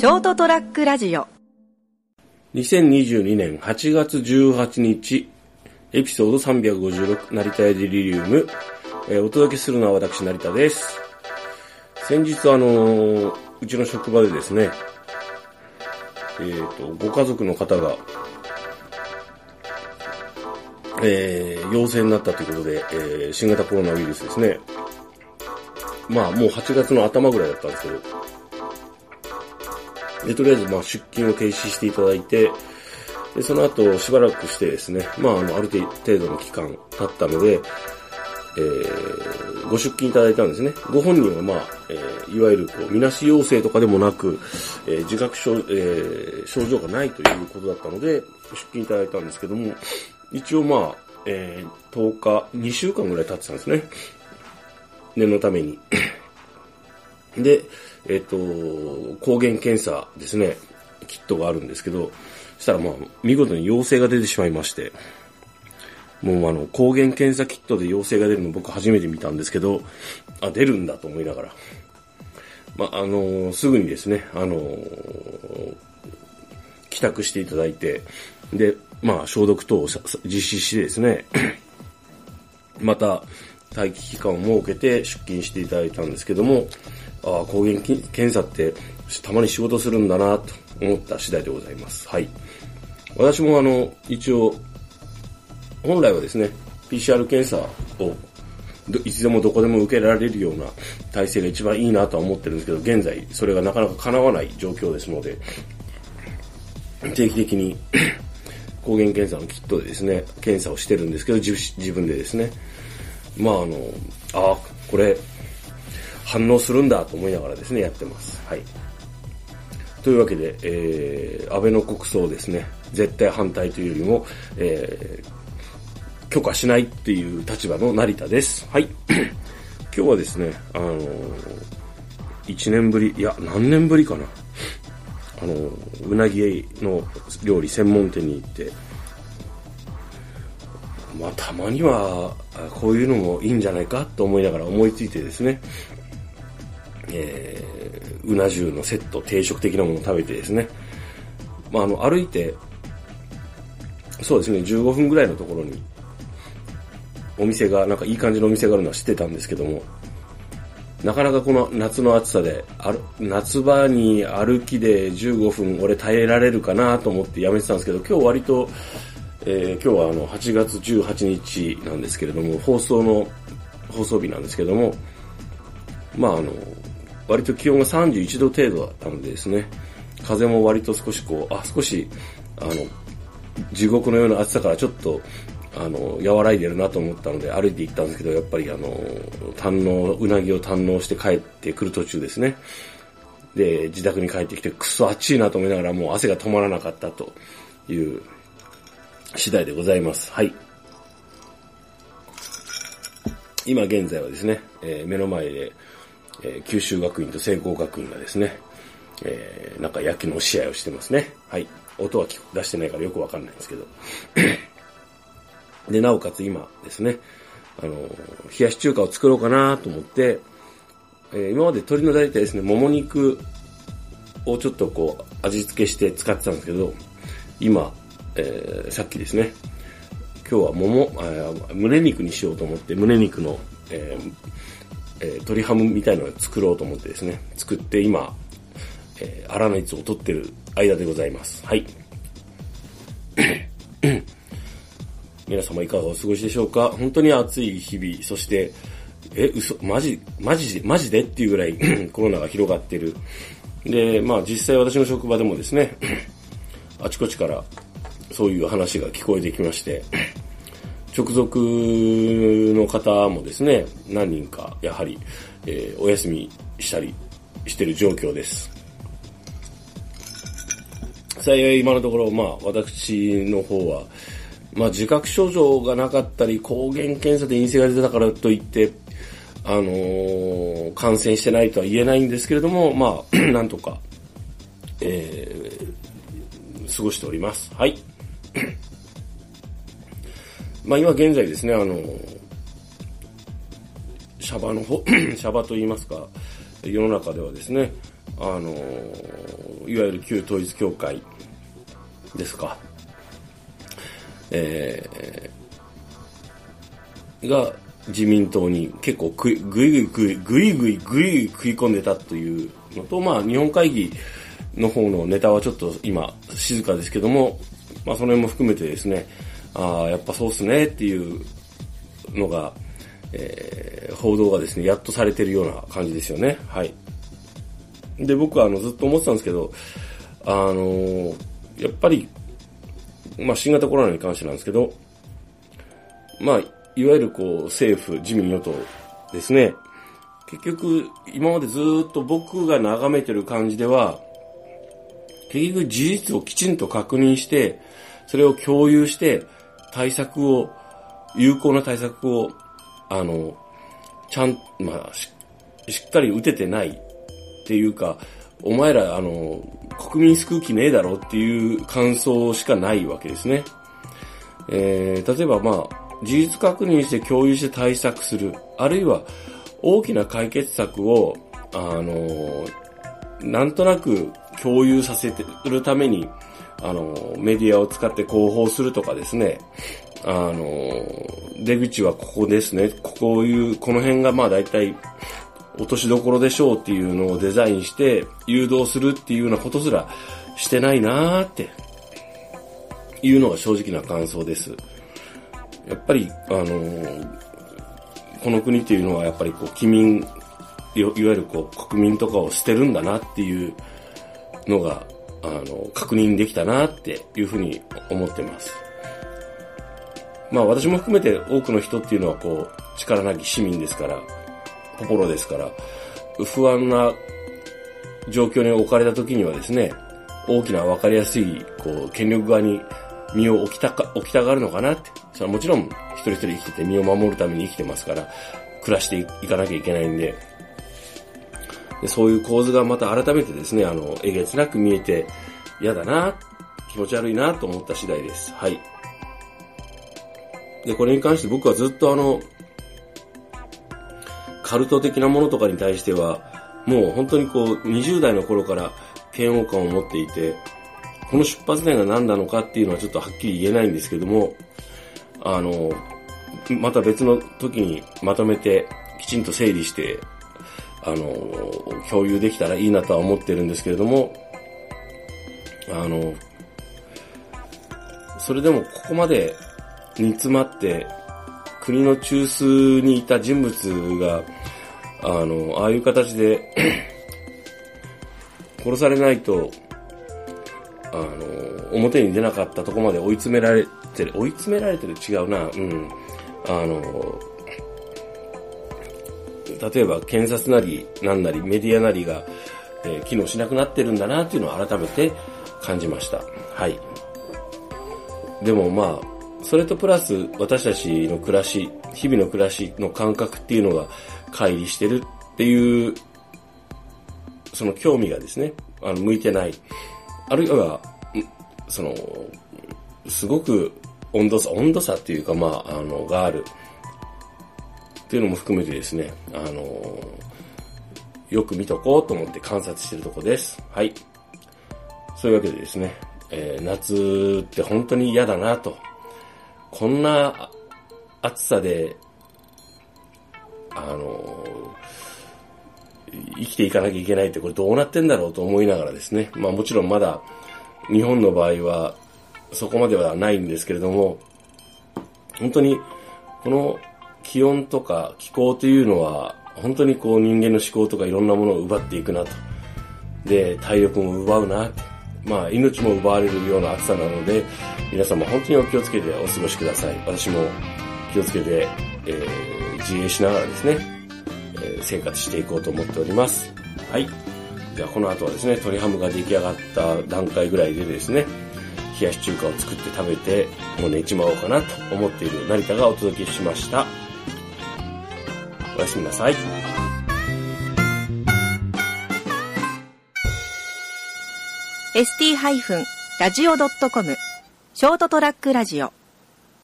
ショートトラックラジオ2022年8月18日、エピソード356、成田屋デリリウム、えーお届けするのは私、成田です。先日、あのーうちの職場でですね、えっ、と、ご家族の方が、えー陽性になったということで、えー新型コロナウイルスですね。まあ、もう8月の頭ぐらいだったんですけど、で、とりあえず、まあ、出勤を停止していただいて、で、その後、しばらくしてですね、まあ、あの、ある程度の期間経ったので、えー、ご出勤いただいたんですね。ご本人は、まあ、えー、いわゆる、こう、みなし陽性とかでもなく、えー、自覚症、えー、症状がないということだったので、出勤いただいたんですけども、一応、まあ、えー、10日、2週間ぐらい経ってたんですね。念のために。で、えっ、と、抗原検査ですね、キットがあるんですけど、そしたらまあ、見事に陽性が出てしまいまして、もうあの、抗原検査キットで陽性が出るの僕初めて見たんですけど、あ、出るんだと思いながら。まあ、あのすぐにですね、あの帰宅していただいて、で、まあ、消毒等を実施してですね、また、待機期間を設けて出勤していただいたんですけども、ああ、抗原検査ってたまに仕事するんだなと思った次第でございます。はい。私もあの、一応、本来はですね、PCR 検査をいつでもどこでも受けられるような体制が一番いいなとは思ってるんですけど、現在それがなかなか叶わない状況ですので、定期的に 抗原検査のキットでですね、検査をしてるんですけど、自分でですね。まああの、ああ、これ、反応するんだと思いながらですね、やってます。はい。というわけで、えー、安倍の国葬ですね、絶対反対というよりも、えー、許可しないっていう立場の成田です。はい。今日はですね、あのー、1年ぶり、いや、何年ぶりかな。あのー、うなぎの料理専門店に行って、まあ、たまには、こういうのもいいんじゃないかと思いながら思いついてですね、えー、うな重のセット、定食的なものを食べてですね、まあ、あの、歩いて、そうですね、15分ぐらいのところに、お店が、なんかいい感じのお店があるのは知ってたんですけども、なかなかこの夏の暑さで、ある夏場に歩きで15分俺耐えられるかなと思ってやめてたんですけど、今日割と、えー今日はあの8月18日なんですけれども、放送の、放送日なんですけども、まああの、割と気温が31度程度だったのでですね、風も割と少しこう、あ、少し、あの、地獄のような暑さからちょっと、あの、和らいでるなと思ったので歩いて行ったんですけど、やっぱりあの、堪能、うなぎを堪能して帰ってくる途中ですね。で、自宅に帰ってきて、くそ暑いなと思いながらもう汗が止まらなかったという次第でございます。はい。今現在はですね、えー目の前で、えー九州学院と聖光学院がですね、えーなんか野球の試合をしてますね。はい。音は出してないからよくわかんないんですけど。で、なおかつ今ですね、あの、冷やし中華を作ろうかなと思って、えー今まで鶏の大体ですね、もも肉をちょっとこう、味付けして使ってたんですけど、今、えーさっきですね、今日はもも、胸肉にしようと思って、胸肉の、えーえー鶏ハムみたいなのを作ろうと思ってですね、作って今、えー、粗熱を取ってる間でございます。はい。皆様いかがお過ごしでしょうか？本当に暑い日々、そして、え、嘘、マジ、マジで、マジでっていうぐらい コロナが広がってる。で、まあ実際私の職場でもですね、あちこちからそういう話が聞こえてきまして、直属の方もですね、何人かやはり、えーお休みしたりしてる状況です。幸い今のところ、まあ私の方は、まあ自覚症状がなかったり、抗原検査で陰性が出たからといって、あのー感染してないとは言えないんですけれども、まあ、なんとか、えー過ごしております。はい。まあ今現在ですね、あの、シャバの方、シャバと言いますか、世の中ではですね、あの、いわゆる旧統一教会ですか、えー、が自民党に結構ぐいぐいぐいぐいぐいぐい食い込んでたというのと、まあ日本会議の方のネタはちょっと今静かですけども、まあその辺も含めてですね、ああ、やっぱそうっすねっていうのが、えー、報道がですね、やっとされてるような感じですよね。はい。で、僕はあのずっと思ってたんですけど、あのー、やっぱり、まあ新型コロナに関してなんですけど、まあ、いわゆるこう政府、自民与党ですね。結局、今までずっと僕が眺めてる感じでは、結局事実をきちんと確認して、それを共有して、対策を、有効な対策を、あの、ちゃん、まあ、しっかり打ててないっていうか、お前ら、あの、国民救う気ねえだろっていう感想しかないわけですね。えー、例えばまあ、事実確認して共有して対策する。あるいは、大きな解決策を、あの、なんとなく共有させてるために、あの、メディアを使って広報するとかですね、あの、出口はここですね。こういう、この辺がまあ大体、落としどころでしょうっていうのをデザインして誘導するっていうようなことすらしてないなーっていうのが正直な感想です。やっぱり、あのこの国っていうのはやっぱりこう、機民、いわゆるこう、国民とかを捨てるんだなっていうのが、あの、確認できたなっていうふうに思ってます。まあ私も含めて多くの人っていうのはこう、力なき市民ですから、心ですから、不安な状況に置かれた時にはですね、大きな分かりやすい、こう、権力側に身を置きたか、置きたがるのかなって。それはもちろん、一人一人生きてて身を守るために生きてますから、暮らしていかなきゃいけないんで、でそういう構図がまた改めてですね、あの、えげつなく見えて、嫌だな、気持ち悪いなと思った次第です。はい。で、これに関して僕はずっとあの、カルト的なものとかに対しては、もう本当にこう、20代の頃から嫌悪感を持っていて、この出発点が何なのかっていうのはちょっとはっきり言えないんですけども、あの、また別の時にまとめてきちんと整理して、あの、共有できたらいいなとは思ってるんですけれども、あの、それでもここまで煮詰まって国の中枢にいた人物が、あの、ああいう形で 殺されないと、あの、表に出なかったとこまで追い詰められてる、追い詰められてる違うな、うん。あの、例えば検察なり、なんなり、メディアなりが、えー、機能しなくなってるんだなっていうのを改めて感じました。はい。でもまあ、それとプラス私たちの暮らし、日々の暮らしの感覚っていうのが乖離してるっていう、その興味がですね、あの、向いてない。あるいは、その、すごく温度差、温度差っていうか、まあ、あの、がある。っていうのも含めてですね、あのよく見とこうと思って観察してるとこです。はい。そういうわけでですね、えー、夏って本当に嫌だなと。こんな暑さで、あの生きていかなきゃいけないってこれどうなってんだろうと思いながらですね、まあもちろんまだ日本の場合はそこまではないんですけれども、本当にこの気温とか気候というのは本当にこう人間の思考とかいろんなものを奪っていくなと。で、体力も奪うな。まあ命も奪われるような暑さなので、皆様本当にお気をつけてお過ごしください。私も気をつけて、えー、自衛しながらですね、えー、生活していこうと思っております。はい。じゃあこの後はですね、鶏ハムが出来上がった段階ぐらいでですね、冷やし中華を作って食べて、もう寝ちまおうかなと思っている成田がお届けしました。おやすみなさい。st-radio.com ショートトラックラジオ